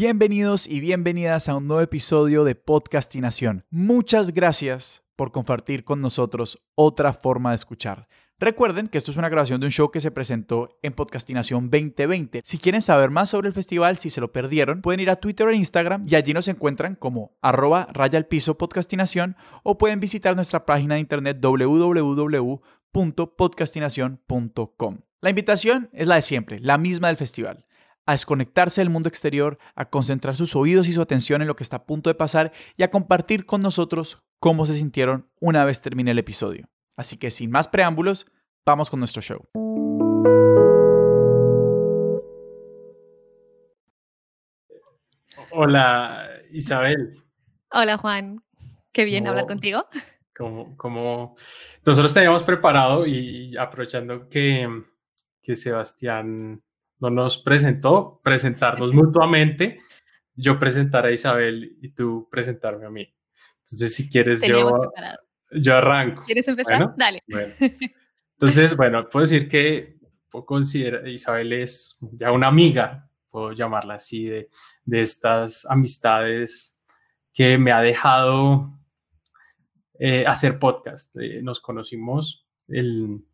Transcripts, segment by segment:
Bienvenidos y bienvenidas a un nuevo episodio de Podcastinación. Muchas gracias por compartir con nosotros otra forma de escuchar. Recuerden que esto es una grabación de un show que se presentó en Podcastinación 2020. Si quieren saber más sobre el festival, si se lo perdieron, pueden ir a Twitter e Instagram y allí nos encuentran como arroba raya al piso podcastinación o pueden visitar nuestra página de internet www.podcastinación.com. La invitación es la de siempre, la misma del festival a desconectarse del mundo exterior, a concentrar sus oídos y su atención en lo que está a punto de pasar y a compartir con nosotros cómo se sintieron una vez termine el episodio. Así que sin más preámbulos, vamos con nuestro show. Hola Isabel. Hola Juan, qué bien hablar contigo. Como, como nosotros teníamos preparado y aprovechando que, que Sebastián no nos presentó, presentarnos mutuamente, yo presentar a Isabel y tú presentarme a mí. Entonces, si quieres, yo, yo arranco. ¿Quieres empezar? Dale. Entonces, bueno, puedo decir que puedo considerar, Isabel es ya una amiga, puedo llamarla así, de, de estas amistades que me ha dejado eh, hacer podcast. Eh, nos conocimos el,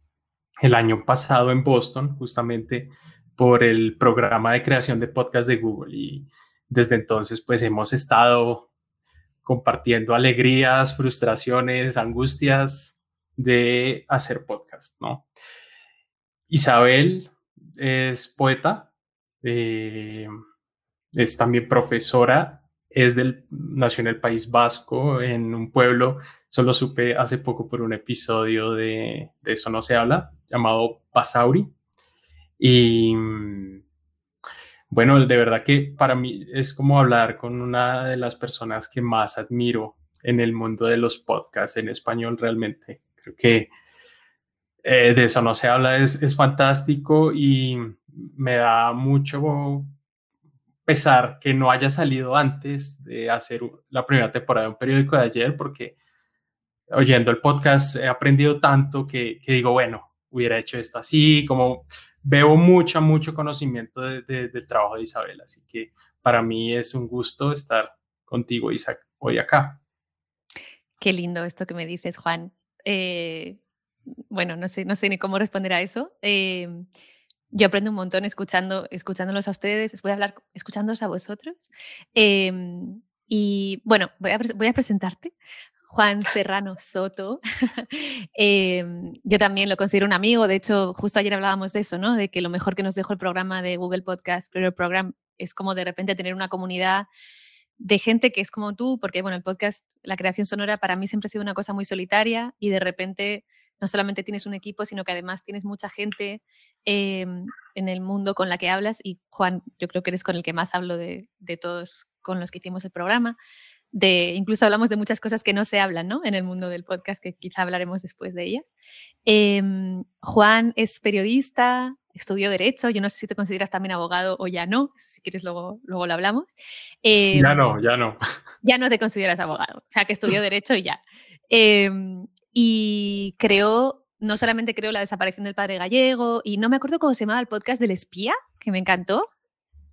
el, año pasado en Boston, justamente por el programa de creación de podcast de Google y desde entonces pues hemos estado compartiendo alegrías, frustraciones, angustias de hacer podcast, ¿no? Isabel es poeta, eh, es también profesora, es del, nació en el País Vasco, en un pueblo, solo supe hace poco por un episodio de, de Eso no se habla, llamado Pasauri. Y bueno, de verdad que para mí es como hablar con una de las personas que más admiro en el mundo de los podcasts en español realmente. Creo que eh, de eso no se habla, es, es fantástico y me da mucho pesar que no haya salido antes de hacer la primera temporada de un periódico de ayer, porque oyendo el podcast he aprendido tanto que digo, bueno, hubiera hecho esto así, como veo mucho, mucho conocimiento del trabajo de Isabel, así que para mí es un gusto estar contigo, Isaac, hoy acá. Qué lindo esto que me dices, Juan. Eh, bueno, no sé, no sé ni cómo responder a eso. Eh, yo aprendo un montón escuchando, escuchándolos a ustedes, voy a hablar escuchándolos a vosotros. Eh, y bueno, voy a, voy a presentarte. Juan Serrano Soto. Em, yo también lo considero un amigo. De hecho, justo ayer hablábamos de eso, ¿no? De que lo mejor que nos dejó el programa de Google Podcast Creator Program es como de repente tener una comunidad de gente que es como tú, porque bueno, el podcast, la creación sonora para mí siempre ha sido una cosa muy solitaria y de repente no solamente tienes un equipo, sino que además tienes mucha gente em, en el mundo con la que hablas y Juan, yo creo que eres con el que más hablo de, de todos con los que hicimos el programa incluso hablamos de muchas cosas que no se hablan ¿no? en el mundo del podcast, que quizá hablaremos después de ellas. Em, Juan es periodista, estudió Derecho, yo no sé si te consideras también abogado o ya no, si quieres luego, luego lo hablamos. Em, ya no, ya no. Ya no te consideras abogado, o sea que estudió Derecho y ya. Em, y creó, no solamente creó La desaparición del padre gallego, y no me acuerdo cómo se llamaba el podcast del espía, que me encantó.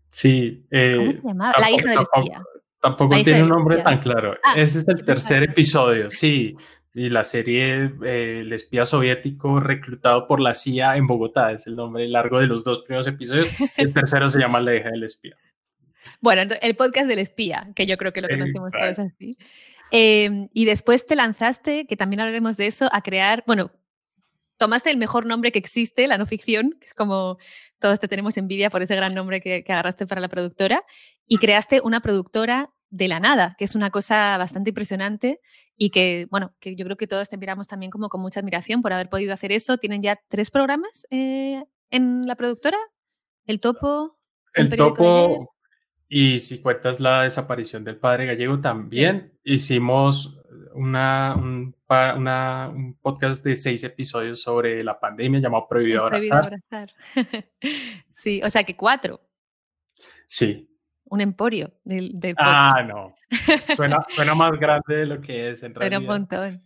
Sí. ¿Cómo se llamaba? La hija del espía. Tampoco tiene un nombre tan claro. Ah, Ese es el tercer episodio, sí. Y la serie eh, El espía soviético reclutado por la CIA en Bogotá es el nombre largo de los dos primeros episodios. El tercero se llama La hija del espía. Bueno, el podcast del espía, que yo creo que lo conocemos todos así. Em, y después te lanzaste, que también hablaremos de eso, a crear, bueno, tomaste el mejor nombre que existe, la no ficción, que es como todos te tenemos envidia por ese gran nombre que, agarraste para la productora, y creaste una productora de la nada, que es una cosa bastante impresionante y que, bueno, que yo creo que todos te miramos también como con mucha admiración por haber podido hacer eso. Tienen ya tres programas eh, en la productora, El Topo. El, Topo, y si cuentas la desaparición del padre gallego, también hicimos una, un, un, podcast de seis episodios sobre la pandemia llamado Prohibido, abrazar. sí, o sea que cuatro. Sí. Un emporio del, Ah, no. Suena, suena, más grande de lo que es en realidad. Suena un montón.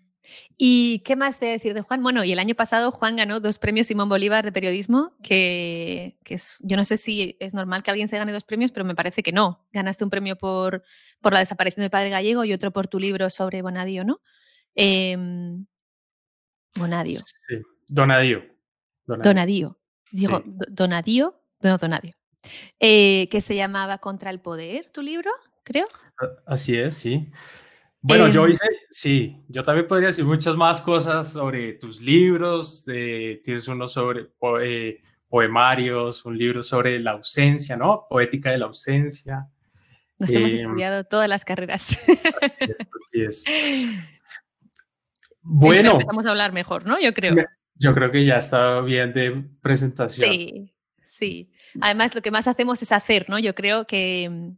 ¿Y qué más voy a decir de Juan? Bueno, y el año pasado Juan ganó dos premios Simón Bolívar de periodismo, que, es, yo no sé si es normal que alguien se gane dos premios, pero me parece que no. Ganaste un premio por, por la desaparición del padre gallego y otro por tu libro sobre Bonadio, ¿no? Em, Bonadio. Sí, Donadio. Donadio. Digo, Donadio, no, Donadio. Eh, que se llamaba Contra el Poder, tu libro, creo. Así es, sí. Bueno, yo em, hice, sí, yo también podría decir muchas más cosas sobre tus libros. tienes uno sobre eh, poemarios, un libro sobre la ausencia, ¿no? Poética de la ausencia. Nos hemos em, estudiado todas las carreras. Así es. Bueno. Empezamos a hablar mejor, ¿no? Yo creo. Yo creo que ya está bien de presentación. Sí, sí. Además, lo que más hacemos es hacer, ¿no? Yo creo que, mm,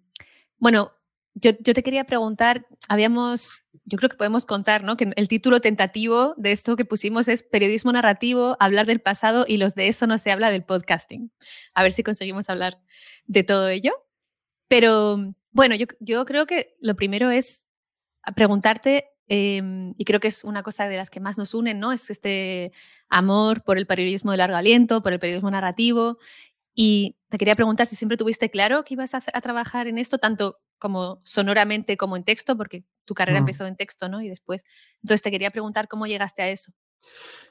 bueno, yo, te quería preguntar, habíamos, yo creo que podemos contar, ¿no? Que el título tentativo de esto que pusimos es Periodismo narrativo, hablar del pasado y los de eso no se habla del podcasting. A ver si conseguimos hablar de todo ello. Pero bueno, yo, yo creo que lo primero es preguntarte, em, y creo que es una cosa de las que más nos unen, ¿no? Es este amor por el periodismo de largo aliento, por el periodismo narrativo. Y te quería preguntar si siempre tuviste claro que ibas a, a trabajar en esto, tanto como sonoramente como en texto, porque tu carrera mm. empezó en texto, ¿no? Y después, entonces te quería preguntar cómo llegaste a eso.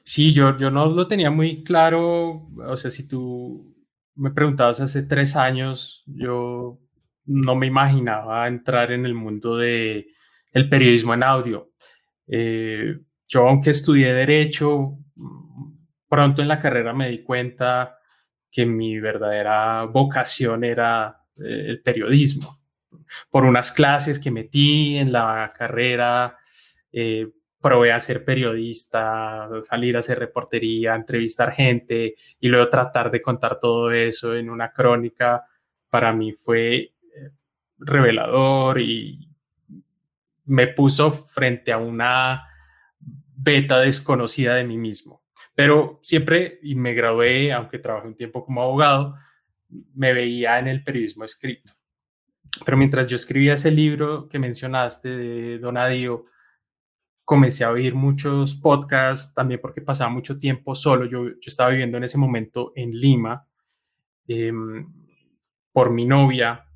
Sí, yo, yo no lo tenía muy claro, o sea, si tú me preguntabas hace tres años, yo no me imaginaba entrar en el mundo de el periodismo en audio. Eh, yo, aunque estudié derecho, pronto en la carrera me di cuenta que mi verdadera vocación era eh, el periodismo por unas clases que metí en la carrera, eh, probé a ser periodista, salir a hacer reportería, entrevistar gente y luego tratar de contar todo eso en una crónica, para mí fue eh, revelador y me puso frente a una beta desconocida de mí mismo. Pero siempre, y me gradué, aunque trabajé un tiempo como abogado, me veía en el periodismo escrito. Pero mientras yo escribía ese libro que mencionaste de Donadio, comencé a oír muchos podcasts, también porque pasaba mucho tiempo solo. Yo, yo estaba viviendo en ese momento en Lima em, por mi novia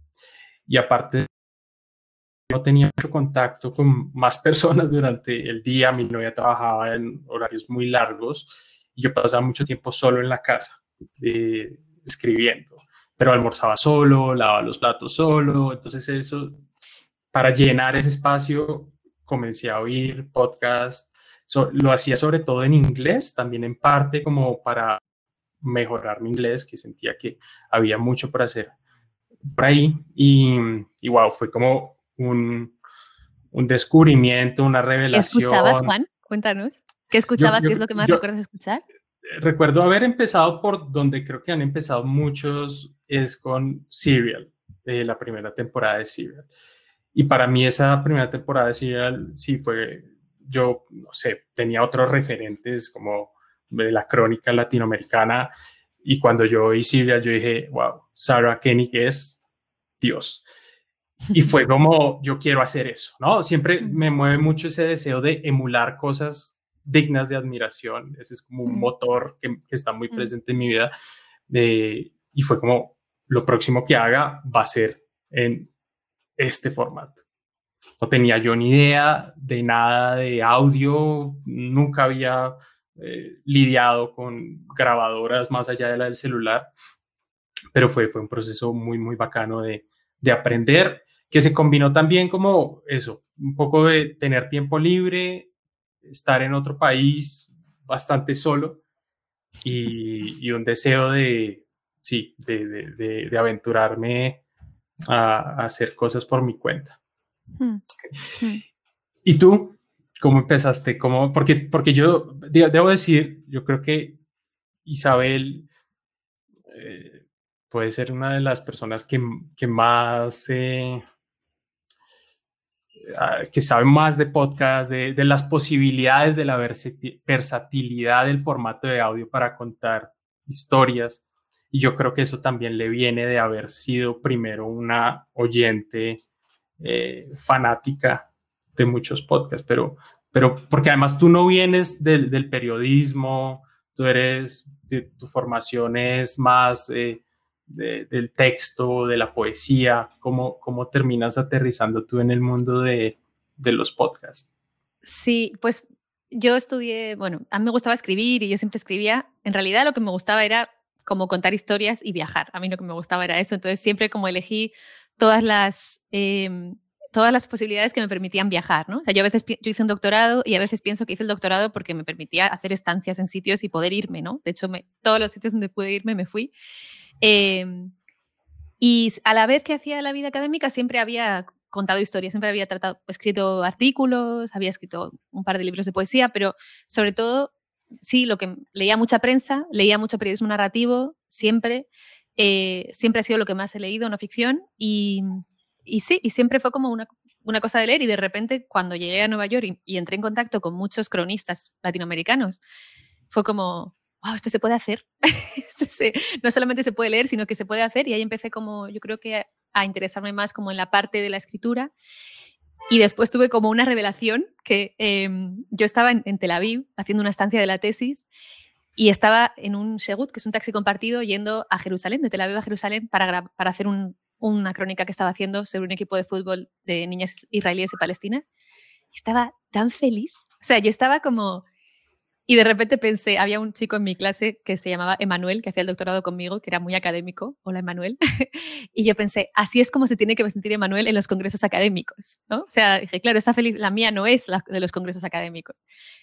y aparte no tenía mucho contacto con más personas durante el día. Mi novia trabajaba en horarios muy largos y yo pasaba mucho tiempo solo en la casa eh, escribiendo pero almorzaba solo, lavaba los platos solo, entonces eso, para llenar ese espacio, comencé a oír podcast, lo hacía sobre todo en inglés, también en parte como para mejorar mi inglés, que sentía que había mucho por hacer por ahí, y, y wow, fue como un, un descubrimiento, una revelación. ¿Qué escuchabas, Juan? Cuéntanos. ¿Qué escuchabas? ¿Qué es lo que más recuerdas escuchar? Recuerdo haber empezado por donde creo que han empezado muchos es con Serial, de la primera temporada de Serial. Y para mí esa primera temporada de Serial sí fue, yo no sé, tenía otros referentes como de la crónica latinoamericana y cuando yo oí Serial yo dije, wow, Sarah Koenig es Dios. Y fue como, yo quiero hacer eso, ¿no? Siempre me mueve mucho ese deseo de emular cosas dignas de admiración. Ese es como un motor que, está muy presente en mi vida. De, y fue como, lo próximo que haga va a ser en este formato. No tenía yo ni idea de nada de audio, nunca había eh, lidiado con grabadoras más allá de la del celular, pero fue, fue un proceso muy, muy bacano de, de aprender, que se combinó también como eso, un poco de tener tiempo libre, estar en otro país bastante solo y, y un deseo de, sí, de, aventurarme a, hacer cosas por mi cuenta. Hmm. Hmm. ¿Y tú? ¿Cómo empezaste? ¿Cómo? Porque, porque yo debo decir, yo creo que Isabel eh, puede ser una de las personas que, más, eh, que sabe más de podcast, de, de, las posibilidades de la versatilidad del formato de audio para contar historias. Y yo creo que eso también le viene de haber sido primero una oyente eh, fanática de muchos podcasts, pero pero porque además tú no vienes del, del periodismo, tú eres, tu formación es más eh, del texto, de la poesía, ¿cómo, cómo terminas aterrizando tú en el mundo de, de los podcasts? Sí, pues yo estudié, bueno, a mí me gustaba escribir y yo siempre escribía. En realidad lo que me gustaba era como contar historias y viajar. A mí lo que me gustaba era eso. Entonces siempre como elegí todas las, em, todas las posibilidades que me permitían viajar, ¿no? O yo a veces yo hice un doctorado y a veces pienso que hice el doctorado porque me permitía hacer estancias en sitios y poder irme, ¿no? De hecho, todos los sitios donde pude irme me fui. Em, y a la vez que hacía la vida académica siempre había contado historias, siempre había tratado, escrito artículos, había escrito un par de libros de poesía, pero sobre todo, sí, lo que leía mucha prensa, leía mucho periodismo narrativo, siempre, eh, siempre ha sido lo que más he leído, no ficción, y, y sí, y siempre fue como una, una, cosa de leer, y de repente cuando llegué a Nueva York y, y entré en contacto con muchos cronistas latinoamericanos, fue como, wow, esto se puede hacer. no solamente se puede leer, sino que se puede hacer. Y ahí empecé como, yo creo que a interesarme más como en la parte de la escritura. Y después tuve como una revelación que em, yo estaba en, Tel Aviv haciendo una estancia de la tesis y estaba en un Shegut, que es un taxi compartido, yendo a Jerusalén, de Tel Aviv a Jerusalén, para, para hacer una crónica que estaba haciendo sobre un equipo de fútbol de niñas israelíes y palestinas. Y estaba tan feliz. O sea, yo estaba como y de repente pensé, había un chico en mi clase que se llamaba Emanuel, que hacía el doctorado conmigo, que era muy académico. Hola, Emanuel. y yo pensé, así es como se tiene que sentir Emanuel en los congresos académicos. ¿no? O sea, dije, claro, esta feliz, la mía no es la de los congresos académicos.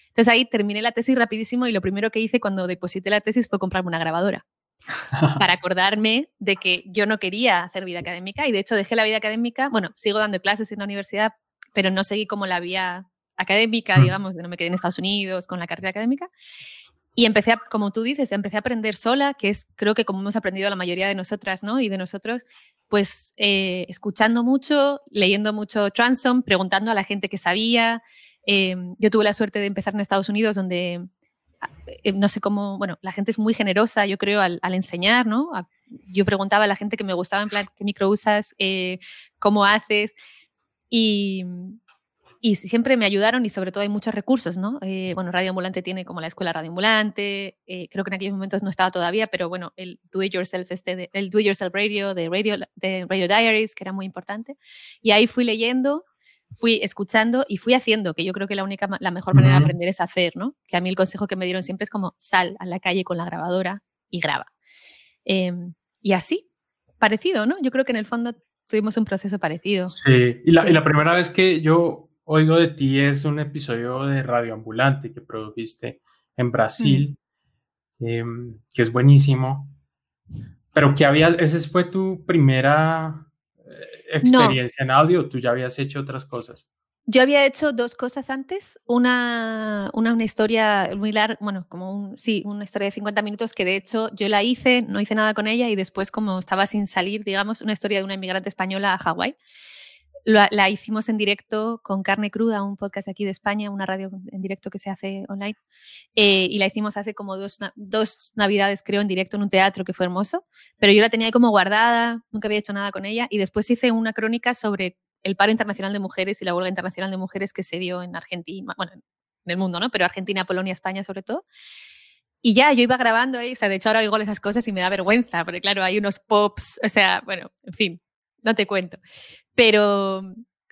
Entonces ahí terminé la tesis rapidísimo y lo primero que hice cuando deposité la tesis fue comprarme una grabadora para acordarme de que yo no quería hacer vida académica y de hecho dejé la vida académica, bueno, sigo dando clases en la universidad, pero no seguí como la vía académica, mm. digamos, no me quedé en Estados Unidos con la carrera académica. Y empecé, a, como tú dices, empecé a aprender sola, que es creo que como hemos aprendido la mayoría de nosotras ¿no? y de nosotros, pues eh, escuchando mucho, leyendo mucho Transom, preguntando a la gente que sabía. Eh, yo tuve la suerte de empezar en Estados Unidos, donde eh, no sé cómo, bueno, la gente es muy generosa, yo creo, al, enseñar, ¿no? yo preguntaba a la gente que me gustaba, en plan, ¿qué micro usas? ¿Cómo haces? Y, y siempre me ayudaron y sobre todo hay muchos recursos, ¿no? Eh, bueno, Radio Ambulante tiene como la escuela Radio Ambulante, eh, creo que en aquellos momentos no estaba todavía, pero bueno, el Do It Yourself, este el Do It Yourself Radio de Radio, de Radio Diaries, que era muy importante. Y ahí fui leyendo, fui escuchando y fui haciendo, que yo creo que la única, la mejor manera de aprender es hacer, ¿no? Que a mí el consejo que me dieron siempre es como sal a la calle con la grabadora y graba. Em, y así, parecido, ¿no? Yo creo que en el fondo tuvimos un proceso parecido. Sí, y la, y la primera vez que yo oigo de ti es un episodio de Radio Ambulante que produjiste en Brasil, mm. em, que es buenísimo. Pero que habías, ¿esa fue tu primera eh, experiencia en audio? ¿Tú ya habías hecho otras cosas? Yo había hecho dos cosas antes. Una, una, una historia muy larga, bueno, como un, sí, una historia de 50 minutos que de hecho yo la hice, no hice nada con ella y después como estaba sin salir, digamos, una historia de una inmigrante española a Hawái la, hicimos en directo con Carne Cruda, un podcast aquí de España, una radio en directo que se hace online. Eh, y la hicimos hace como dos, dos navidades, creo, en directo en un teatro que fue hermoso. Pero yo la tenía ahí como guardada, nunca había hecho nada con ella. Y después hice una crónica sobre el paro internacional de mujeres y la huelga internacional de mujeres que se dio en Argentina, bueno, en el mundo, ¿no? Pero Argentina, Polonia, España sobre todo. Y ya, yo iba grabando ahí, o sea, de hecho ahora oigo esas cosas y me da vergüenza, porque claro, hay unos pops, o sea, bueno, en fin, no te cuento. Pero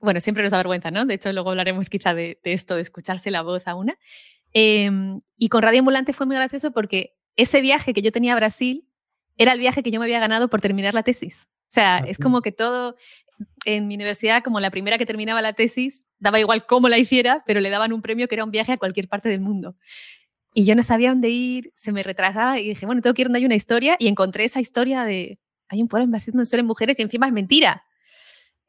bueno, siempre nos da vergüenza, ¿no? De hecho, luego hablaremos quizá de, esto, de escucharse la voz a una. Em, y con Radio Ambulante fue muy gracioso porque ese viaje que yo tenía a Brasil era el viaje que yo me había ganado por terminar la tesis. O sea, es como que todo en mi universidad, como la primera que terminaba la tesis, daba igual cómo la hiciera, pero le daban un premio que era un viaje a cualquier parte del mundo. Y yo no sabía dónde ir, se me retrasaba y dije, bueno, tengo que ir donde hay una historia y encontré esa historia de, hay un pueblo en Brasil donde solo mujeres y encima es mentira.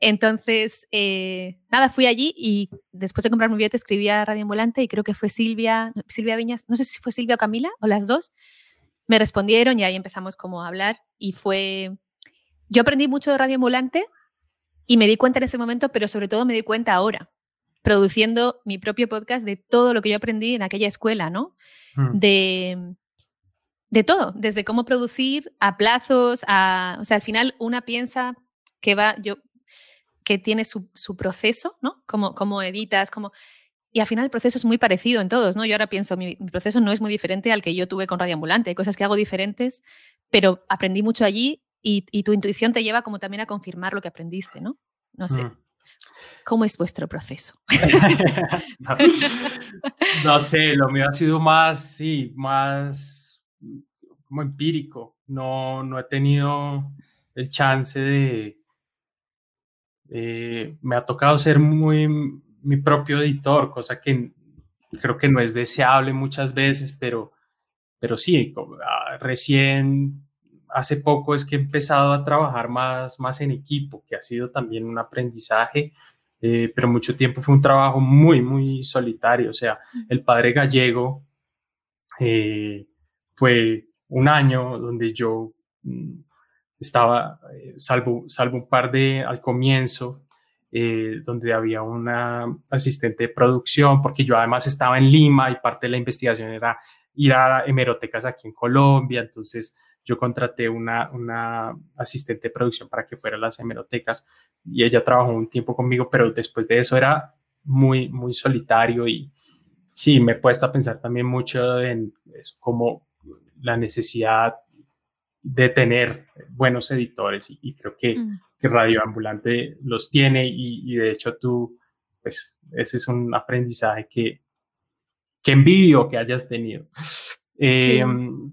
Entonces, eh, nada, fui allí y después de comprar mi billete escribí a Radio Ambulante y creo que fue Silvia, Silvia Viñas, no sé si fue Silvia o Camila o las dos, me respondieron y ahí empezamos como a hablar y fue, yo aprendí mucho de Radio Ambulante y me di cuenta en ese momento, pero sobre todo me di cuenta ahora, produciendo mi propio podcast de todo lo que yo aprendí en aquella escuela, ¿no? Mm. De, de todo, desde cómo producir a plazos, a, o sea, al final una piensa que va, yo que tiene su, proceso, ¿no? Como, como editas, como... y al final el proceso es muy parecido en todos, ¿no? Yo ahora pienso, mi, proceso no es muy diferente al que yo tuve con Radio Ambulante. Hay cosas que hago diferentes, pero aprendí mucho allí y, tu intuición te lleva como también a confirmar lo que aprendiste, ¿no? No sé. Mm. ¿Cómo es vuestro proceso? no, sé, lo mío ha sido más, sí, más como empírico. No, no he tenido el chance de... me ha tocado ser muy mi propio editor, cosa que creo que no es deseable muchas veces, pero, pero sí, ah, recién hace poco es que he empezado a trabajar más, más en equipo, que ha sido también un aprendizaje, eh, pero mucho tiempo fue un trabajo muy, muy solitario. O sea, el padre gallego eh, fue un año donde yo mm, estaba, eh, salvo, salvo un par de al comienzo, eh, donde había una asistente de producción, porque yo además estaba en Lima y parte de la investigación era ir a hemerotecas aquí en Colombia, entonces yo contraté una, una asistente de producción para que fuera a las hemerotecas y ella trabajó un tiempo conmigo, pero después de eso era muy, muy solitario y sí, me he puesto a pensar también mucho en eso, como la necesidad de tener buenos editores y, creo que mm que Radio Ambulante los tiene y, de hecho tú, pues ese es un aprendizaje que, que envidio que hayas tenido. Em,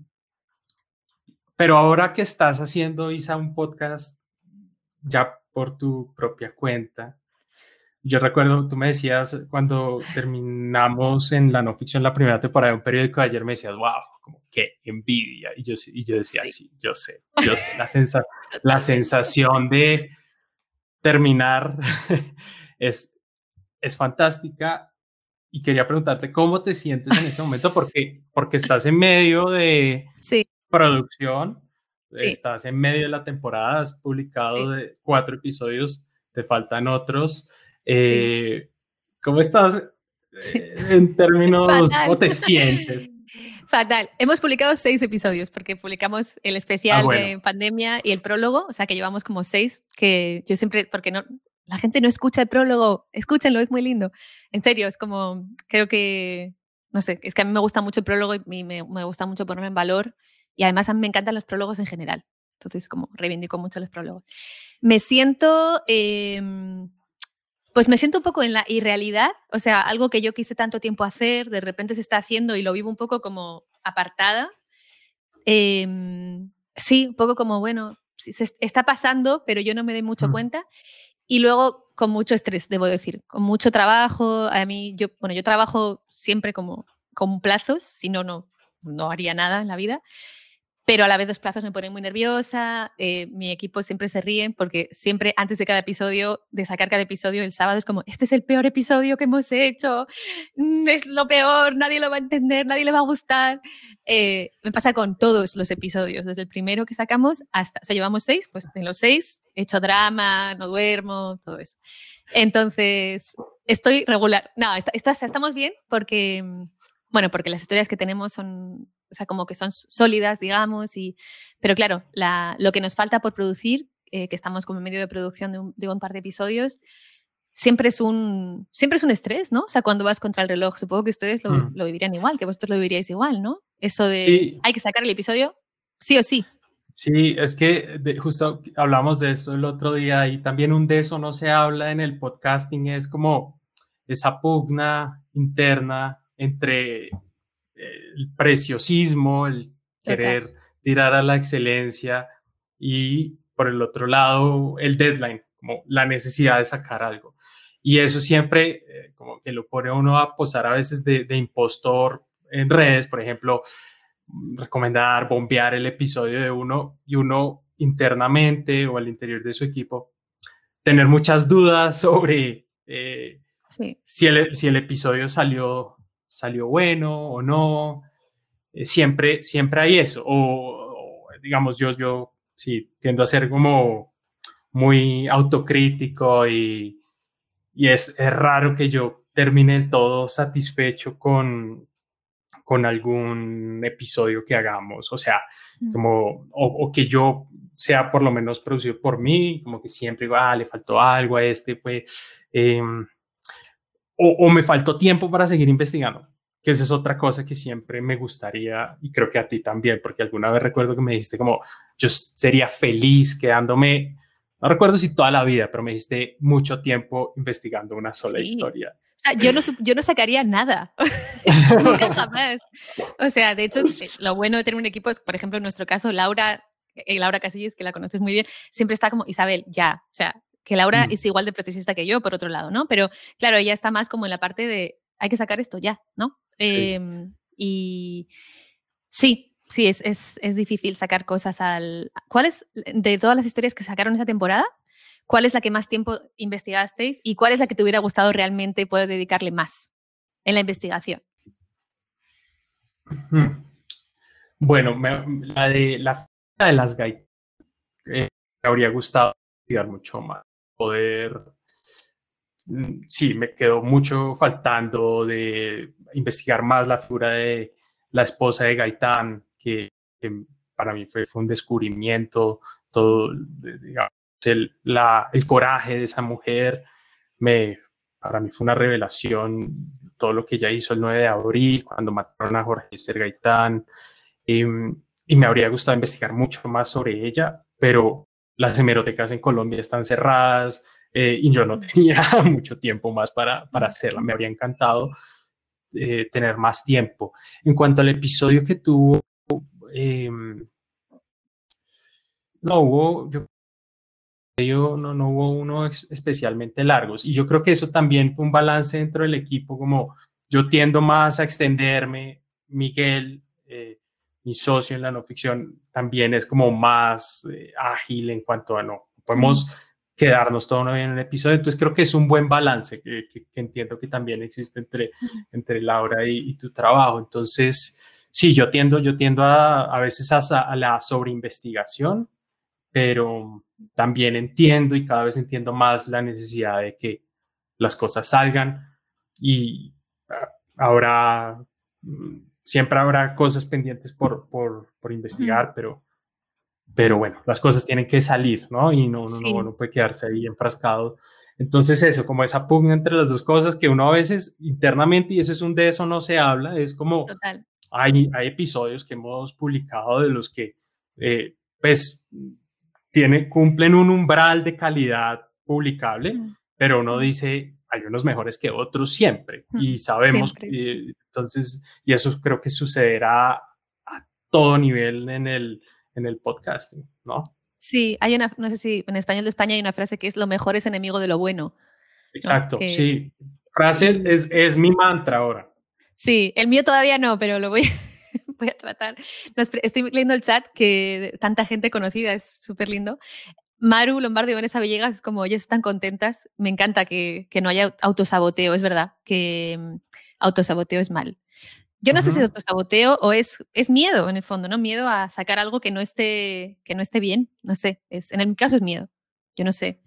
pero ahora que estás haciendo, Isa, un podcast ya por tu propia cuenta, yo recuerdo, tú me decías cuando terminamos en la no ficción la primera temporada de un periódico ayer, me decías, wow, como qué envidia. Y yo, y yo decía, sí, yo sé, yo sé, la, la sensación de terminar es, es fantástica. Y quería preguntarte cómo te sientes en este momento, porque, porque estás en medio de producción, estás en medio de la temporada, has publicado de cuatro episodios, te faltan otros. Eh, ¿Cómo estás eh, en términos, cómo te sientes? Fatal. Hemos publicado seis episodios porque publicamos el especial ah, de pandemia y el prólogo, o sea que llevamos como seis, que yo siempre, porque no, la gente no escucha el prólogo, escúchenlo, es muy lindo. En serio, es como, creo que, no sé, es que a mí me gusta mucho el prólogo y me, me gusta mucho ponerlo en valor y además a mí me encantan los prólogos en general. Entonces, como reivindico mucho los prólogos. Me siento... Em, pues me siento un poco en la irrealidad, o sea, algo que yo quise tanto tiempo hacer, de repente se está haciendo y lo vivo un poco como apartada. Em, sí, un poco como, bueno, se está pasando, pero yo no me doy mucho mm. cuenta. Y luego con mucho estrés, debo decir, con mucho trabajo. A mí, yo, bueno, yo trabajo siempre como con plazos, si no, no, no haría nada en la vida pero a la vez los plazos me ponen muy nerviosa, eh, mi equipo siempre se ríen porque siempre antes de cada episodio, de sacar cada episodio el sábado es como, este es el peor episodio que hemos hecho, mm, es lo peor, nadie lo va a entender, nadie le va a gustar. Eh, me pasa con todos los episodios, desde el primero que sacamos hasta, o sea, llevamos seis, pues en los seis he hecho drama, no duermo, todo eso. Entonces, estoy regular. No, estamos bien porque, mm, bueno, porque las historias que tenemos son o sea, como que son sólidas, digamos, y, pero claro, la, lo que nos falta por producir, eh, que estamos como en medio de producción de un, de un, par de episodios, siempre es, un, siempre es un estrés, ¿no? O sea, cuando vas contra el reloj, supongo que ustedes lo, mm. lo vivirían igual, que vosotros lo viviríais igual, ¿no? Eso de hay que sacar el episodio sí o sí. Sí, es que justo hablamos de eso el otro día y también un de eso no se habla en el podcasting, es como esa pugna interna entre el preciosismo, el querer tirar a la excelencia y por el otro lado el deadline, como la necesidad de sacar algo. Y eso siempre eh, como que lo pone uno a posar a veces de, impostor en redes, por ejemplo, recomendar, bombear el episodio de uno y uno internamente o al interior de su equipo, tener muchas dudas sobre eh, si, el, si el episodio salió salió bueno o no. Eh, siempre, siempre hay eso. O, digamos, yo, yo sí tiendo a ser como muy autocrítico y, y es, es, raro que yo termine todo satisfecho con, con algún episodio que hagamos. O sea, mm. como, o, que yo sea por lo menos producido por mí, como que siempre digo, ah, le faltó algo a este, fue... Em, o, me faltó tiempo para seguir investigando, que esa es otra cosa que siempre me gustaría y creo que a ti también, porque alguna vez recuerdo que me dijiste como yo sería feliz quedándome, no recuerdo si toda la vida, pero me dijiste mucho tiempo investigando una sola historia. yo no, yo no sacaría nada, nunca jamás. O sea, de hecho, eh, lo bueno de tener un equipo es, por ejemplo, en nuestro caso, Laura, eh, Laura Casillas, que la conoces muy bien, siempre está como, Isabel, ya, o sea, que Laura mm. es igual de procesista que yo, por otro lado, ¿no? Pero claro, ella está más como en la parte de, hay que sacar esto ya, ¿no? Em, y sí, sí, es, es, es, difícil sacar cosas al... ¿Cuál es, de todas las historias que sacaron esta temporada, cuál es la que más tiempo investigasteis y cuál es la que te hubiera gustado realmente poder dedicarle más en la investigación? Bueno, la de la de las gaitas eh, me habría gustado investigar mucho más poder, mm, sí, me quedó mucho faltando de investigar más la figura de la esposa de Gaitán, que, para mí fue, fue, un descubrimiento, todo, digamos, el, la, el coraje de esa mujer, me, para mí fue una revelación todo lo que ella hizo el 9 de abril, cuando mataron a Jorge Esther Gaitán, y, y me habría gustado investigar mucho más sobre ella, pero las hemerotecas en Colombia están cerradas eh, y yo no tenía mucho tiempo más para, para hacerla. Me habría encantado eh, tener más tiempo. En cuanto al episodio que tuvo, em, no hubo, yo, no, no hubo uno especialmente largos y yo creo que eso también fue un balance dentro del equipo, como yo tiendo más a extenderme, Miguel. Eh, mi socio en la no ficción también es como más eh, ágil en cuanto a no, podemos quedarnos todo en el episodio, entonces creo que es un buen balance que, entiendo que también existe entre, entre Laura y, tu trabajo, entonces sí, yo tiendo, yo tiendo a, a veces a, a la sobreinvestigación, pero también entiendo y cada vez entiendo más la necesidad de que las cosas salgan. Y ah, ahora mm, siempre habrá cosas pendientes por, por, por investigar, pero, pero bueno, las cosas tienen que salir, ¿no? Y no, no, no, puede quedarse ahí enfrascado. Entonces eso, como esa pugna entre las dos cosas que uno a veces internamente, y eso es un de eso no se habla, es como Hay, hay episodios que hemos publicado de los que eh, pues tiene, cumplen un umbral de calidad publicable, pero uno dice, hay unos mejores que otros siempre y sabemos, que entonces, y eso creo que sucederá a todo nivel en el, en el podcasting, ¿no? Sí, hay una, no sé si en español de España hay una frase que es lo mejor es enemigo de lo bueno. Exacto, sí. Frase es, es mi mantra ahora. Sí, el mío todavía no, pero lo voy, voy a tratar. estoy leyendo el chat que tanta gente conocida, es súper lindo. Maru Lombardi y Vanessa Villegas, como ellas están contentas, me encanta que, no haya autosaboteo, es verdad, que mm, autosaboteo es mal. Yo no sé si es autosaboteo o es, es miedo en el fondo, ¿no? Miedo a sacar algo que no esté, que no esté bien, no sé, es, en el caso es miedo, yo no sé.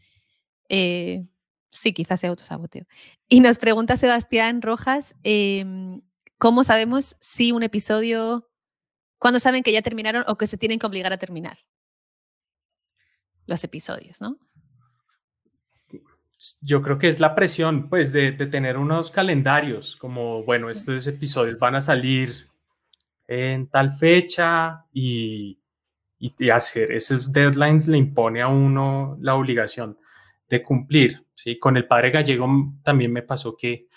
Eh, sí, quizás sea autosaboteo. Y nos pregunta Sebastián Rojas, em, ¿cómo sabemos si un episodio, cuándo saben que ya terminaron o que se tienen que obligar a terminar? Los episodios, ¿no? Yo creo que es la presión, pues, de, tener unos calendarios, como, bueno, estos episodios van a salir en tal fecha y, y, hacer esos deadlines le impone a uno la obligación de cumplir. ¿sí? Con el padre gallego también me pasó que,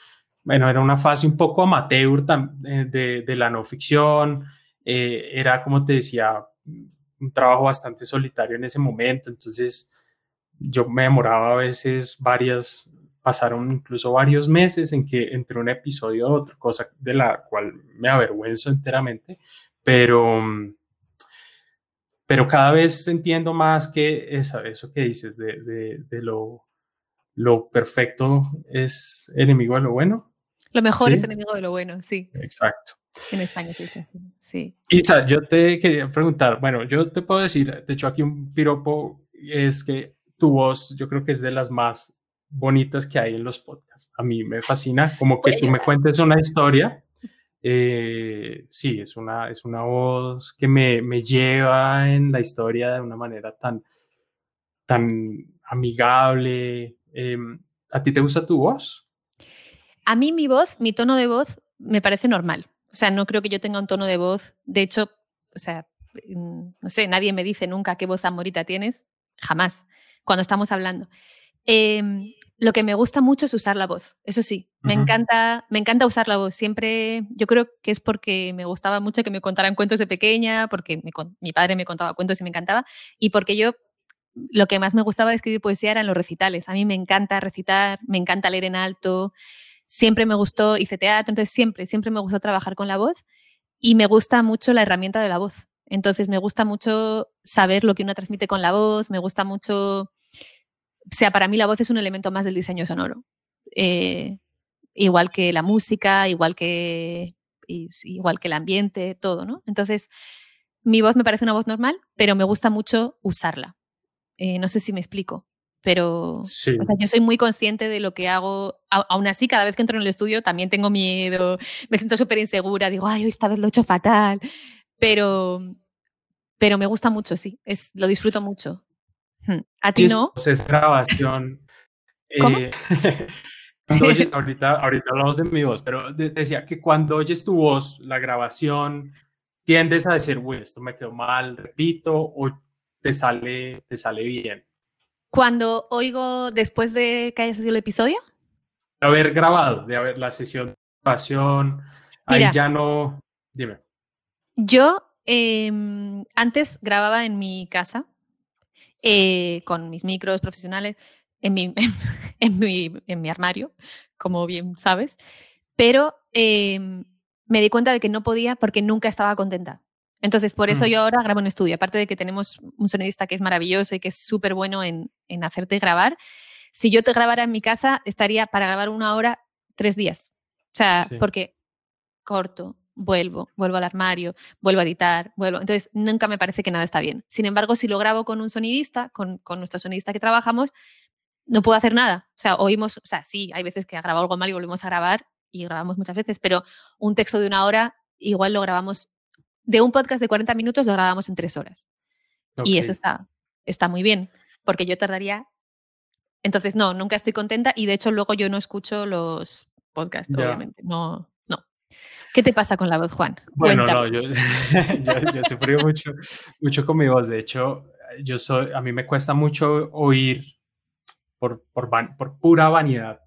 bueno, era una fase un poco amateur eh, de, de la no ficción, eh, era, como te decía, un trabajo bastante solitario en ese momento, entonces yo me demoraba a veces varias, pasaron incluso varios meses en que entre un episodio a otro, cosa de la cual me avergüenzo enteramente, pero, pero cada vez entiendo más que eso, eso que dices de, de, lo, lo perfecto es enemigo de lo bueno. Lo mejor es enemigo de lo bueno, sí. Exacto. En España sí. Isa, yo te quería preguntar, bueno, yo te puedo decir, de hecho aquí un piropo es que tu voz yo creo que es de las más bonitas que hay en los podcasts. A mí me fascina como que tú me cuentes una historia. Eh, sí, es una, es una voz que me, me, lleva en la historia de una manera tan, tan amigable. Em, ¿A ti te gusta tu voz? A mí mi voz, mi tono de voz me parece normal. O sea, no creo que yo tenga un tono de voz. De hecho, o sea, mm, no sé, nadie me dice nunca qué voz amorita tienes. Jamás. Cuando estamos hablando. Em, lo que me gusta mucho es usar la voz. Eso sí, me encanta, me encanta usar la voz. Siempre, yo creo que es porque me gustaba mucho que me contaran cuentos de pequeña, porque mi padre me contaba cuentos y me encantaba, y porque yo lo que más me gustaba de escribir poesía eran los recitales. A mí me encanta recitar, me encanta leer en alto, siempre me gustó, hice teatro, entonces siempre, siempre me gustó trabajar con la voz y me gusta mucho la herramienta de la voz. Entonces me gusta mucho saber lo que uno transmite con la voz, me gusta mucho, o sea, para mí la voz es un elemento más del diseño sonoro. Eh, igual que la música, igual que, igual que el ambiente, todo, ¿no? Entonces, mi voz me parece una voz normal, pero me gusta mucho usarla. Eh, no sé si me explico, pero yo soy muy consciente de lo que hago. aún así, cada vez que entro en el estudio también tengo miedo, me siento súper insegura, digo, ay, esta vez lo he hecho fatal, pero, pero me gusta mucho, sí, es, lo disfruto mucho. Hmm, ¿A ti no? Es grabación. Eh, oyes, ahorita, ahorita hablamos de mi voz, pero decía que cuando oyes tu voz, la grabación, tiendes a decir, uy, esto me quedó mal, repito, o te sale, te sale bien. Cuando oigo después de que haya salido el episodio. De haber grabado, de haber la sesión de grabación, ahí ya no. Dime. Yo em, antes grababa en mi casa eh, con mis micros profesionales en mi, en, mi, en mi armario, como bien sabes, pero em, me di cuenta de que no podía porque nunca estaba contenta. Entonces, por eso mm. yo ahora grabo en estudio. Aparte de que tenemos un sonidista que es maravilloso y que es súper bueno en, en, hacerte grabar, si yo te grabara en mi casa, estaría para grabar una hora, tres días. O sea, porque corto, vuelvo, vuelvo al armario, vuelvo a editar, vuelvo. Entonces, nunca me parece que nada está bien. Sin embargo, si lo grabo con un sonidista, con, con nuestro sonidista que trabajamos, no puedo hacer nada. O sea, oímos, o sea, sí, hay veces que ha grabado algo mal y volvemos a grabar y grabamos muchas veces, pero un texto de una hora igual lo grabamos de un podcast de 40 minutos lo grabamos en tres horas. Y eso está, está muy bien, porque yo tardaría. Entonces, no, nunca estoy contenta y de hecho luego yo no escucho los podcasts, obviamente. No, no. ¿Qué te pasa con la voz, Juan? Bueno, no, yo, yo, sufrí mucho, mucho con mi voz. De hecho, yo soy, a mí me cuesta mucho oír por, por, por pura vanidad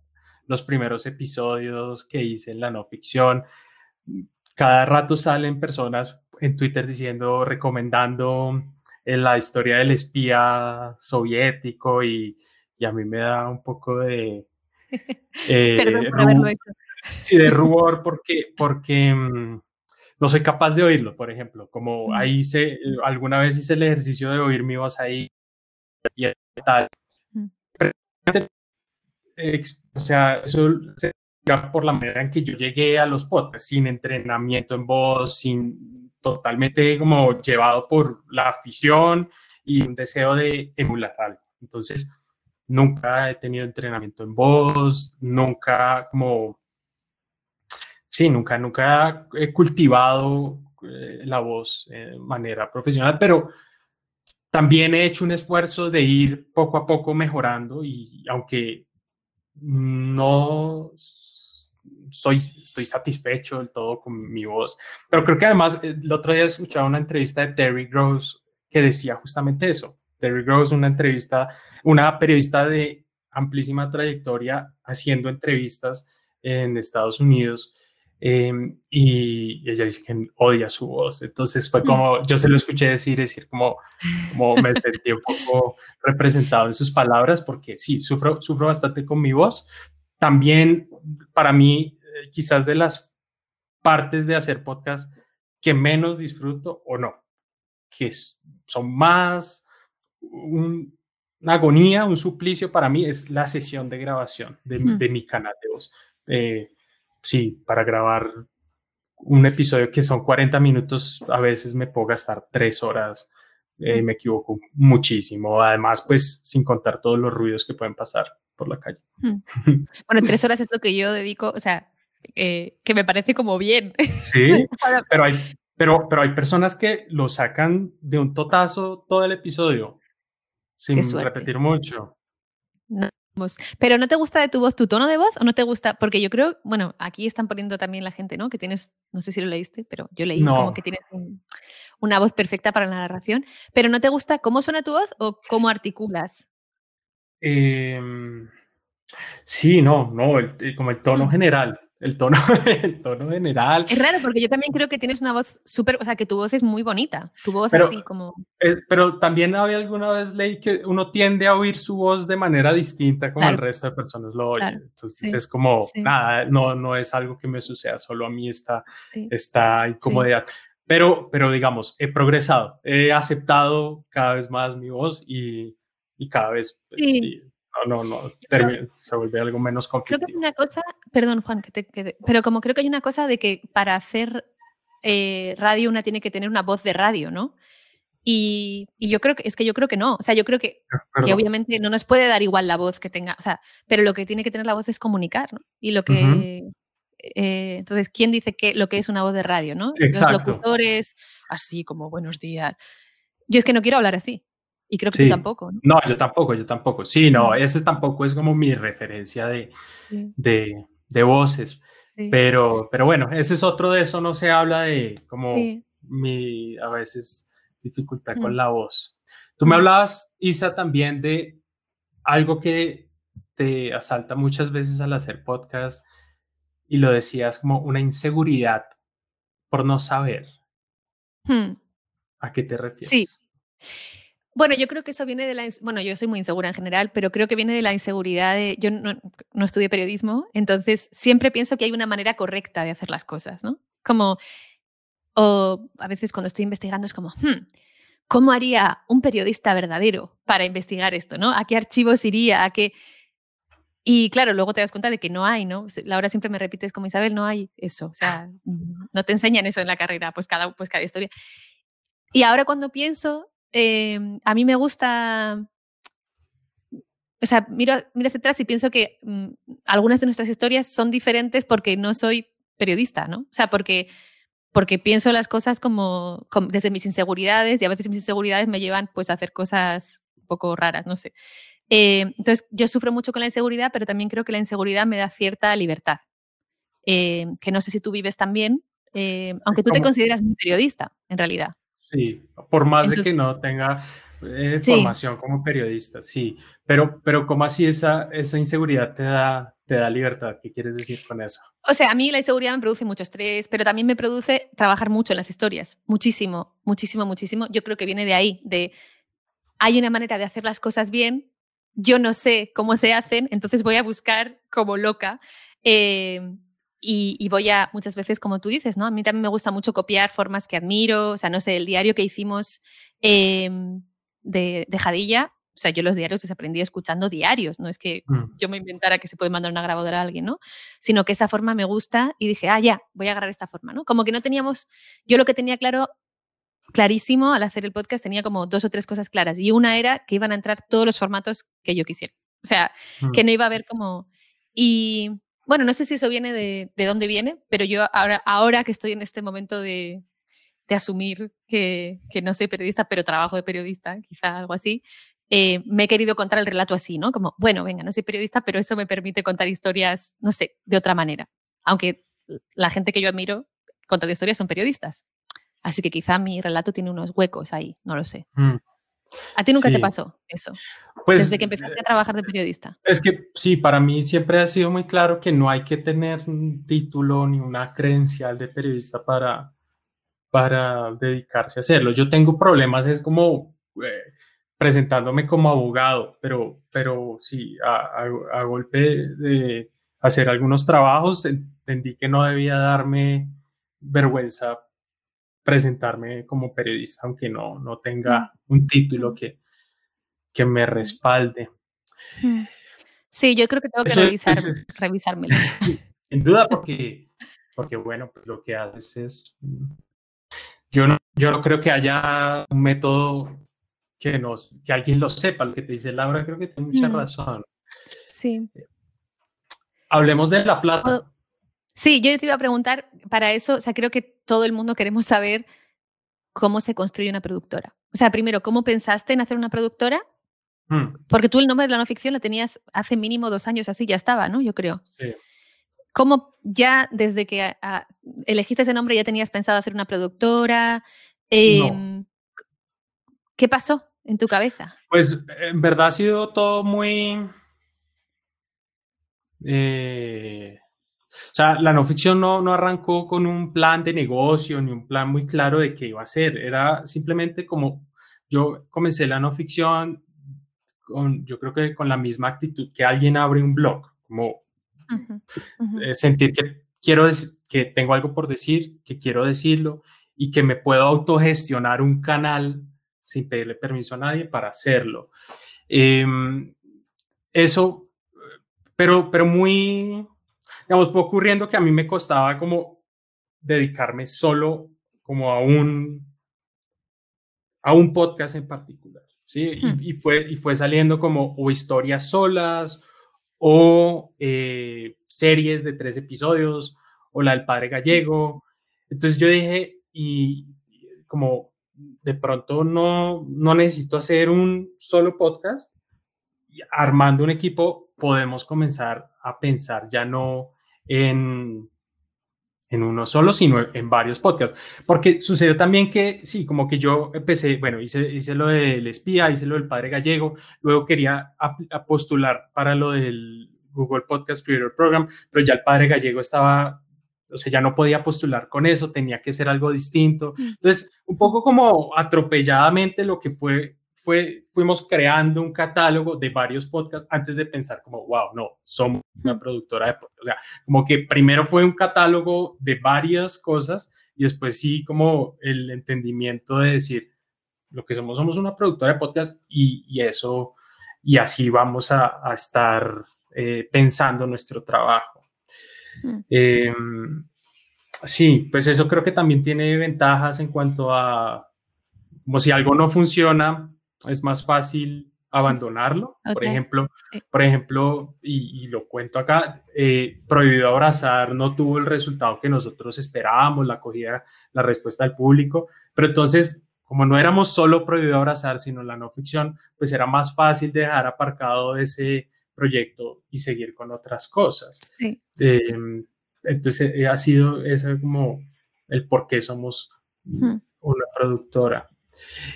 los primeros episodios que hice en la no ficción. Cada rato salen personas en Twitter diciendo, recomendando eh, la historia del espía soviético y, y, a mí me da un poco de... Eh, Sí, de rubor porque, porque mm, no soy capaz de oírlo, por ejemplo, como ahí hice, alguna vez hice el ejercicio de oír mi voz ahí y tal. Mm. o sea, eso por la manera en que yo llegué a los podcasts, sin entrenamiento en voz, sin totalmente como llevado por la afición y un deseo de emular algo. Entonces, nunca he tenido entrenamiento en voz, nunca como, sí, nunca, nunca he cultivado eh, la voz de manera profesional, pero también he hecho un esfuerzo de ir poco a poco mejorando y aunque no soy, estoy satisfecho del todo con mi voz. Pero creo que además eh, el otro día escuchaba una entrevista de Terry Gross que decía justamente eso. Terry Gross, una entrevista, una periodista de amplísima trayectoria haciendo entrevistas en Estados Unidos. Em, y ella dice que odia su voz. Entonces fue como, yo se lo escuché decir, decir como, como me sentí un poco representado en sus palabras, porque sí, sufro, sufro bastante con mi voz, también para mí, eh, quizás de las partes de hacer podcast que menos disfruto o no, que son más una agonía, un suplicio para mí, es la sesión de grabación de, mi canal de voz. Eh, sí, para grabar un episodio que son 40 minutos, a veces me puedo gastar tres horas, eh, me equivoco muchísimo, además, pues sin contar todos los ruidos que pueden pasar por la calle. Bueno, tres horas es lo que yo dedico, o sea, eh, que me parece como bien. Sí, pero hay, pero, pero hay personas que lo sacan de un totazo todo el episodio, sin repetir mucho. No, Pero ¿no te gusta de tu voz tu tono de voz o no te gusta? Porque yo creo, bueno, aquí están poniendo también la gente, ¿no? Que tienes, no sé si lo leíste, pero yo leí como que tienes una voz perfecta para la narración. Pero ¿no te gusta cómo suena tu voz o cómo articulas? Em, sí, no, no, como el tono mm. general el tono, el tono general. Es raro porque yo también creo que tienes una voz súper, o sea, que tu voz es muy bonita, tu voz así como... pero también había alguna vez leí que uno tiende a oír su voz de manera distinta como el resto de personas lo oyen. Entonces es como, nada, no, no es algo que me suceda solo a mí esta, esta incomodidad. Pero, pero digamos, he progresado, he aceptado cada vez más mi voz y, y cada vez... Pues, no, no, se vuelve algo menos conflictivo. Creo que hay una cosa, perdón Juan, que te, pero como creo que hay una cosa de que para hacer eh, radio una tiene que tener una voz de radio, ¿no? Y, yo creo que es que yo creo que no, o sea, yo creo que, que, obviamente no nos puede dar igual la voz que tenga, o sea, pero lo que tiene que tener la voz es comunicar, ¿no? Y lo que, eh, entonces, ¿quién dice que lo que es una voz de radio, ¿no? Los locutores, así como buenos días. Yo es que no quiero hablar así. Y creo que tú tampoco. ¿no? ¿no? yo tampoco, yo tampoco. Sí, no, ese tampoco es como mi referencia de, de, de, voces. Pero, pero bueno, ese es otro de eso, no se habla de como mi a veces dificultad con la voz. Tú me hablabas, Isa, también de algo que te asalta muchas veces al hacer podcast y lo decías como una inseguridad por no saber. Hmm. ¿A qué te refieres? Sí. Bueno, yo creo que eso viene de la... Bueno, yo soy muy insegura en general, pero creo que viene de la inseguridad de... Yo no, no estudié periodismo, entonces siempre pienso que hay una manera correcta de hacer las cosas, ¿no? Como... O a veces cuando estoy investigando es como, hmm, ¿cómo haría un periodista verdadero para investigar esto, ¿no? ¿A qué archivos iría? ¿A qué...? Y claro, luego te das cuenta de que no hay, ¿no? Laura siempre me repites como Isabel, no hay eso, o sea, no te enseñan eso en la carrera, pues cada, pues cada historia. Y ahora cuando pienso, Em, a mí me gusta, o sea, miro, miro hacia atrás y pienso que mm, algunas de nuestras historias son diferentes porque no soy periodista, ¿no? O sea, porque, porque pienso las cosas como, desde mis inseguridades y a veces mis inseguridades me llevan pues a hacer cosas un poco raras, no sé. Em, entonces, yo sufro mucho con la inseguridad, pero también creo que la inseguridad me da cierta libertad, em, que no sé si tú vives también, aunque tú te consideras un periodista, en realidad. Sí, por más de que no tenga eh, formación como periodista, sí. Pero, pero ¿cómo así esa, esa inseguridad te da, te da libertad? ¿Qué quieres decir con eso? O sea, a mí la inseguridad me produce mucho estrés, pero también me produce trabajar mucho en las historias. Muchísimo, muchísimo, muchísimo. Yo creo que viene de ahí, de hay una manera de hacer las cosas bien, yo no sé cómo se hacen, entonces voy a buscar como loca. Eh, y, voy a, muchas veces, como tú dices, ¿no? A mí también me gusta mucho copiar formas que admiro, o sea, no sé, el diario que hicimos em, de, de, Jadilla, o sea, yo los diarios los aprendí escuchando diarios, no es que mm. yo me inventara que se puede mandar una grabadora a alguien, ¿no? Sino que esa forma me gusta y dije, ah, ya, voy a agarrar esta forma, ¿no? Como que no teníamos, yo lo que tenía claro, clarísimo al hacer el podcast, tenía como dos o tres cosas claras y una era que iban a entrar todos los formatos que yo quisiera, o sea, que mm. no iba a haber como... Y, bueno, no sé si eso viene de, de dónde viene, pero yo ahora, ahora que estoy en este momento de, de asumir que, que, no soy periodista, pero trabajo de periodista, quizá algo así, eh, me he querido contar el relato así, ¿no? Como, bueno, venga, no soy periodista, pero eso me permite contar historias, no sé, de otra manera. Aunque la gente que yo admiro contando historias son periodistas. Así que quizá mi relato tiene unos huecos ahí, no lo sé. Mm. ¿A ti nunca te pasó eso? Pues, Desde que empezaste a trabajar de periodista. Es que sí, para mí siempre ha sido muy claro que no hay que tener un título ni una credencial de periodista para, para dedicarse a hacerlo. Yo tengo problemas, es como eh, presentándome como abogado, pero, pero sí, a, a, golpe de hacer algunos trabajos, entendí que no debía darme vergüenza presentarme como periodista, aunque no, no tenga un título que, que me respalde. Sí, yo creo que tengo que revisar, revisármelo. Sin duda, porque, porque bueno, pues lo que haces es... Yo no, yo no creo que haya un método que, nos, que alguien lo sepa, lo que te dice Laura, creo que tiene mucha razón. Sí. Hablemos de la plata. Sí, yo te iba a preguntar, para eso, o sea, creo que todo el mundo queremos saber cómo se construye una productora. O sea, primero, ¿cómo pensaste en hacer una productora? Hmm. Porque tú el nombre de la no ficción lo tenías hace mínimo dos años, así ya estaba, ¿no? Yo creo. Sí. ¿Cómo ya desde que elegiste ese nombre ya tenías pensado hacer una productora? Em, ¿Qué pasó en tu cabeza? Pues en verdad ha sido todo muy... Eh, sea, la no ficción no, no arrancó con un plan de negocio ni un plan muy claro de qué iba a ser. Era simplemente como yo comencé la no ficción con, yo creo que con la misma actitud que alguien abre un blog, como eh, sentir que quiero que tengo algo por decir, que quiero decirlo y que me puedo autogestionar un canal sin pedirle permiso a nadie para hacerlo. Em, eso, pero, pero muy, digamos, fue ocurriendo que a mí me costaba como dedicarme solo como a un, a un podcast en particular, ¿sí? Y, fue, y fue saliendo como o historias solas o eh, series de tres episodios o la del padre gallego. Entonces yo dije, y como de pronto no, no necesito hacer un solo podcast, armando un equipo podemos comenzar a pensar ya no en, en uno solo, sino en varios podcasts. Porque sucedió también que, sí, como que yo empecé, bueno, hice, hice lo del espía, hice lo del padre gallego, luego quería postular para lo del Google Podcast Creator Program, pero ya el padre gallego estaba, o sea, ya no podía postular con eso, tenía que ser algo distinto. Mm. Entonces, un poco como atropelladamente lo que fue fue, fuimos creando un catálogo de varios podcasts antes de pensar como, wow, no, somos una productora de podcasts. O sea, como que primero fue un catálogo de varias cosas y después sí como el entendimiento de decir, lo que somos, somos una productora de podcast y, y eso, y así vamos a, a estar eh, pensando nuestro trabajo. Em, sí, pues eso creo que también tiene ventajas en cuanto a, como si algo no funciona, es más fácil abandonarlo. Por ejemplo, por ejemplo y, lo cuento acá, eh, Prohibido Abrazar no tuvo el resultado que nosotros esperábamos, la acogida, la respuesta del público, pero entonces, como no éramos solo Prohibido Abrazar, sino la no ficción, pues era más fácil dejar aparcado ese proyecto y seguir con otras cosas. Em, entonces, eh, ha sido ese como el por qué somos una productora.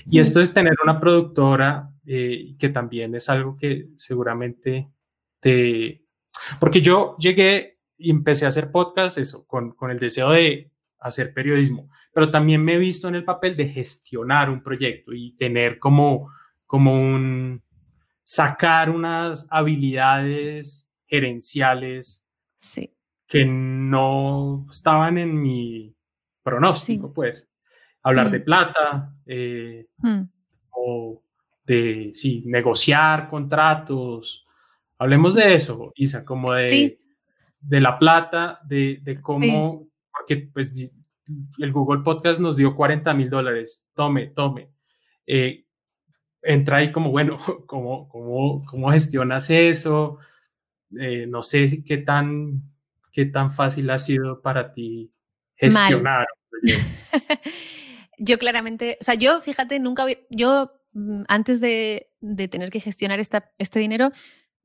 Y esto es tener una productora eh, que también es algo que seguramente te... Porque yo llegué y empecé a hacer podcast, eso, con, con el deseo de hacer periodismo, pero también me he visto en el papel de gestionar un proyecto y tener como, como un, sacar unas habilidades gerenciales sí. que no estaban en mi pronóstico, pues hablar de plata eh, mm. o de sí, negociar contratos. Hablemos de eso, Isa, como de, de la plata, de, de cómo, porque pues el Google Podcast nos dio 40 mil dólares, tome, tome. Eh, entra ahí como, bueno, ¿cómo, cómo, cómo gestionas eso? Eh, no sé qué tan, qué tan fácil ha sido para ti gestionar. Yo claramente, o sea, yo fíjate, nunca, yo mm, antes de, tener que gestionar esta, este dinero,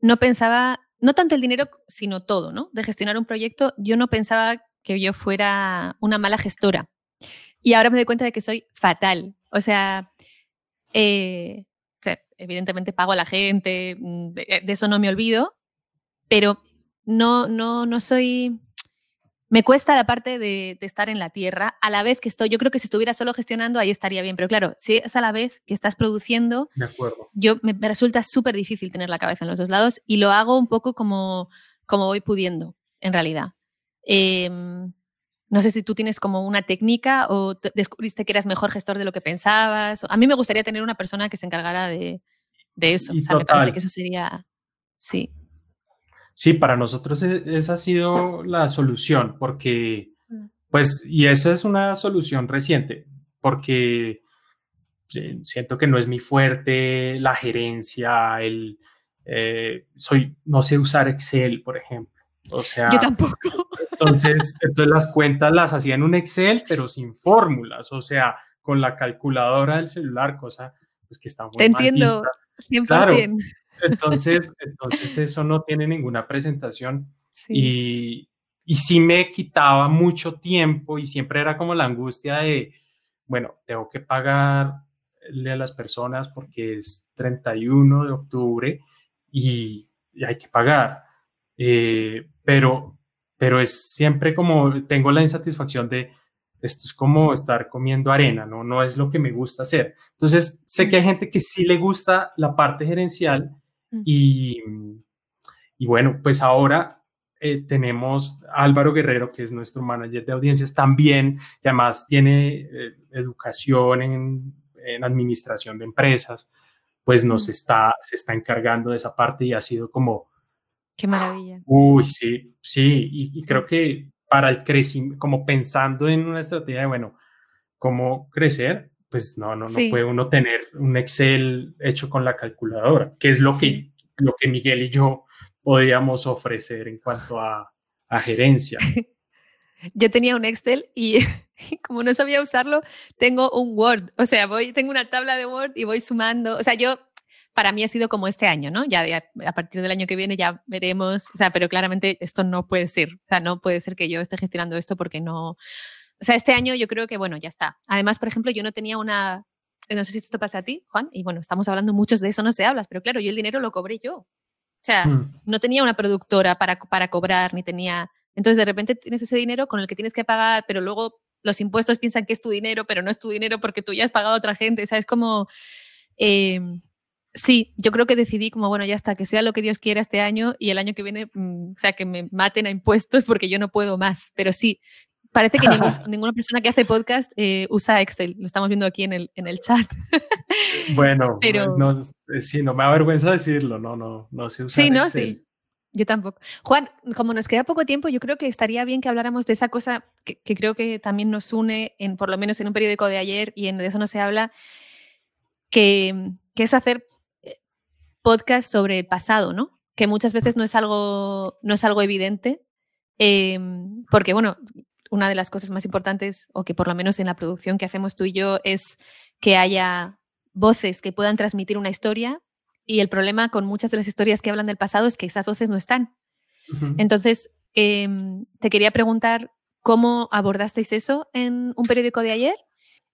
no pensaba, no tanto el dinero, sino todo, ¿no? De gestionar un proyecto, yo no pensaba que yo fuera una mala gestora. Y ahora me doy cuenta de que soy fatal. O sea, eh, evidentemente pago a la gente, mm, de, de, eso no me olvido, pero no, no, no soy, me cuesta la parte de, estar en la tierra a la vez que estoy. Yo creo que si estuviera solo gestionando, ahí estaría bien. Pero claro, si es a la vez que estás produciendo, yo me, resulta súper difícil tener la cabeza en los dos lados y lo hago un poco como, como voy pudiendo, en realidad. Em, no sé si tú tienes como una técnica o descubriste que eras mejor gestor de lo que pensabas. A mí me gustaría tener una persona que se encargara de, eso. o me parece que eso sería. Sí. Sí, para nosotros e, esa ha sido la solución, porque, mm. pues, y esa es una solución reciente, porque siento que no es mi fuerte la gerencia, el, eh, soy, no sé usar Excel, por ejemplo. O sea, yo tampoco. Entonces, entonces las cuentas las hacía en un Excel, pero sin fórmulas, o sea, con la calculadora del celular, cosa pues, que está muy Te entiendo. Claro. Entonces, entonces eso no tiene ninguna presentación y, y sí me quitaba mucho tiempo y siempre era como la angustia de, bueno, tengo que pagarle a las personas porque es 31 de octubre y, hay que pagar. Eh, pero, pero es siempre como, tengo la insatisfacción de, esto es como estar comiendo arena, ¿no? No es lo que me gusta hacer. Entonces, sé que hay gente que sí le gusta la parte gerencial y, y bueno, pues ahora eh, tenemos a Álvaro Guerrero, que es nuestro manager de audiencias también, que además tiene eh, educación en, administración de empresas, pues nos está, se está encargando de esa parte y ha sido como... Qué maravilla. Uy, sí, sí, y, creo que para el crecimiento, como pensando en una estrategia de, bueno, cómo crecer, pues no, no, no puede uno tener un Excel hecho con la calculadora, que es lo, que, lo que Miguel y yo podíamos ofrecer en cuanto a, gerencia. Yo tenía un Excel y como no sabía usarlo, tengo un Word. O sea, voy, tengo una tabla de Word y voy sumando. O sea, yo, para mí ha sido como este año, ¿no? Ya, a partir del año que viene ya veremos. O sea, pero claramente esto no puede ser. O sea, no puede ser que yo esté gestionando esto porque no. O sea, este año yo creo que, bueno, ya está. Además, por ejemplo, yo no tenía una. No sé si esto pasa a ti, Juan, y bueno, estamos hablando muchos de eso, no se habla, pero claro, yo el dinero lo cobré yo. O sea, mm. no tenía una productora para, para cobrar, ni tenía... Entonces, de repente tienes ese dinero con el que tienes que pagar, pero luego los impuestos piensan que es tu dinero, pero no es tu dinero porque tú ya has pagado a otra gente. O sea, es como... Em, sí, yo creo que decidí como, bueno, ya está, que sea lo que Dios quiera este año y el año que viene, mm, o sea, que me maten a impuestos porque yo no puedo más. Pero sí, parece que ninguna persona que hace podcast eh, usa Excel. Lo estamos viendo aquí en el, en el chat. bueno, pero no, sí, no me da vergüenza decirlo, no, no, no sé usar Sí, no, sí. Yo tampoco. Juan, como nos queda poco tiempo, yo creo que estaría bien que habláramos de esa cosa que, creo que también nos une, en, por lo menos en un periódico de ayer, y en de eso no se habla, que, que es hacer eh, podcast sobre el pasado, ¿no? Que muchas veces no es algo, no es algo evidente, porque bueno, una de las cosas más importantes, o que por lo menos en la producción que hacemos tú y yo, es que haya voces que puedan transmitir una historia. Y el problema con muchas de las historias que hablan del pasado es que esas voces no están. Entonces, em, te quería preguntar cómo abordasteis eso en un periódico de ayer.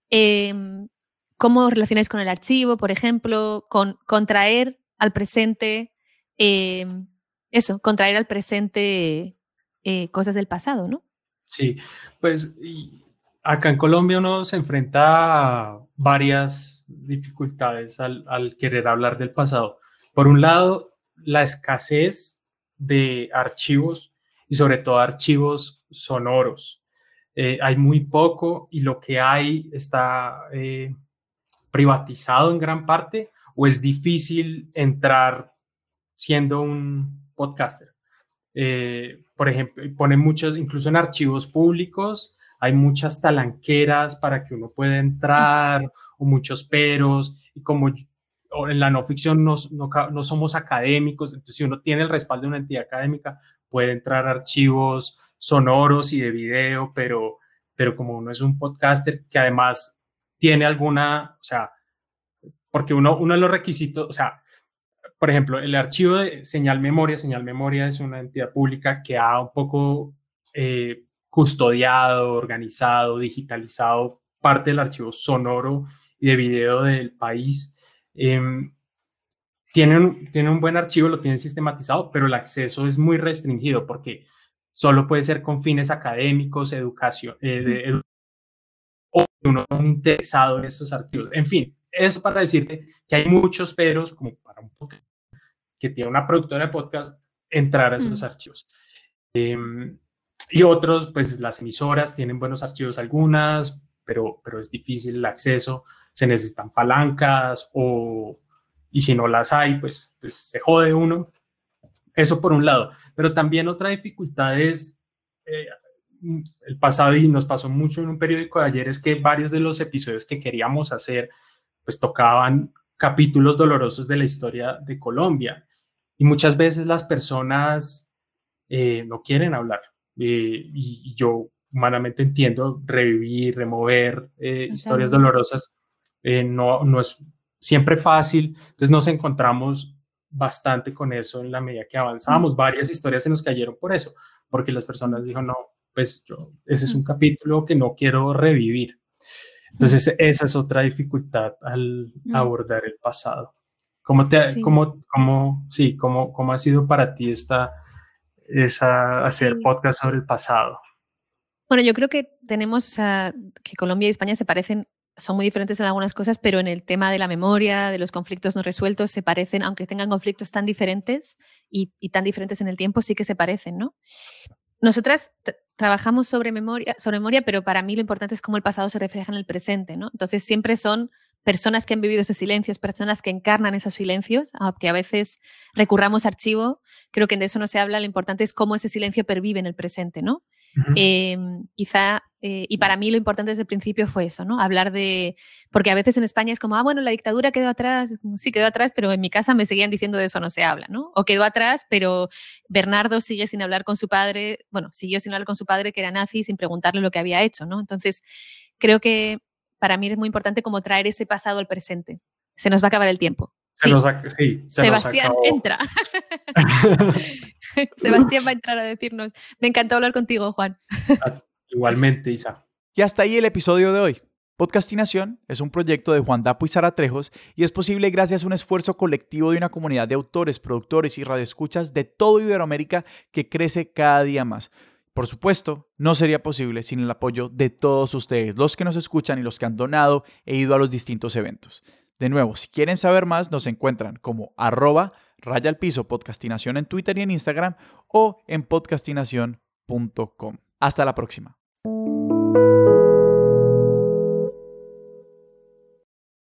Em, ¿Cómo relacionáis con el archivo, por ejemplo, con contraer al presente, em, eso, contraer al presente eh, cosas del pasado, ¿no? Sí, pues acá en Colombia uno se enfrenta a varias dificultades al, querer hablar del pasado. Por un lado, la escasez de archivos y sobre todo archivos sonoros. Eh, hay muy poco y lo que hay está eh, privatizado en gran parte o es difícil entrar siendo un podcaster. Eh, por ejemplo, ponen muchos, incluso en archivos públicos, hay muchas talanqueras para que uno pueda entrar o muchos peros y como en la no ficción no, no, somos académicos, entonces si uno tiene el respaldo de una entidad académica puede entrar archivos sonoros y de video, pero, pero como uno es un podcaster que además tiene alguna, o sea, porque uno, uno de los requisitos, o sea, por ejemplo, el archivo de señal memoria, señal memoria es una entidad pública que ha un poco eh, custodiado, organizado, digitalizado parte del archivo sonoro y de video del país. Eh, tiene, un, tiene un buen archivo, lo tiene sistematizado, pero el acceso es muy restringido porque solo puede ser con fines académicos, educación, eh, o uno interesado en estos archivos. En fin, eso para decirte que hay muchos peros, como para un poco que tiene una productora de podcast entrar a esos archivos. Em, y otros, pues las emisoras tienen buenos archivos algunas, pero, pero es difícil el acceso, se necesitan palancas o, y si no las hay, pues, pues se jode uno. Eso por un lado. Pero también otra dificultad es eh, el pasado y nos pasó mucho en un periódico de ayer es que varios de los episodios que queríamos hacer pues tocaban capítulos dolorosos de la historia de Colombia y muchas veces las personas eh, no quieren hablar. Eh, y, yo humanamente entiendo revivir, remover eh, historias dolorosas. no, no, es, siempre fácil. Entonces nos encontramos bastante con eso en la medida que avanzamos. Varias historias se nos cayeron por eso, porque las personas dijeron, no, pues yo, ese es un capítulo que no quiero revivir. Entonces, esa es otra dificultad al abordar el pasado. ¿Cómo, te, sí. cómo, cómo, sí, cómo, cómo ha sido para ti esta, esa, hacer podcast sobre el pasado? Bueno, yo creo que tenemos que Colombia y España se parecen, son muy diferentes en algunas cosas, pero en el tema de la memoria, de los conflictos no resueltos, se parecen, aunque tengan conflictos tan diferentes y, y tan diferentes en el tiempo, sí que se parecen, ¿no? Nosotras trabajamos sobre memoria, sobre memoria, pero para mí lo importante es cómo el pasado se refleja en el presente, ¿no? Entonces siempre son personas que han vivido esos silencios, personas que encarnan esos silencios, aunque a veces recurramos a archivo, creo que de eso no se habla, lo importante es cómo ese silencio pervive en el presente, ¿no? eh, quizá, eh, y para mí lo importante desde el principio fue eso, ¿no? Hablar de, porque a veces en España es como, ah, bueno, la dictadura quedó atrás, sí quedó atrás, pero en mi casa me seguían diciendo de eso no se habla, ¿no? O quedó atrás, pero Bernardo sigue sin hablar con su padre, bueno, siguió sin hablar con su padre que era nazi, sin preguntarle lo que había hecho, ¿no? Entonces, creo que para mí es muy importante como traer ese pasado al presente. Se nos va a acabar el tiempo. Sí. sí, Sebastián entra. Sebastián va a entrar a decirnos. Me encantó hablar contigo, Juan. Ah, igualmente, Isa. Y hasta ahí el episodio de hoy. Podcastinación es un proyecto de Juan Dapo y Sara Trejos y es posible gracias a un esfuerzo colectivo de una comunidad de autores, productores y radioescuchas de todo Iberoamérica que crece cada día más. Por supuesto, no sería posible sin el apoyo de todos ustedes, los que nos escuchan y los que han donado e ido a los distintos eventos. De nuevo, si quieren saber más, nos encuentran como arroba raya al piso podcastinación en Twitter y en Instagram o en podcastinación.com. Hasta la próxima.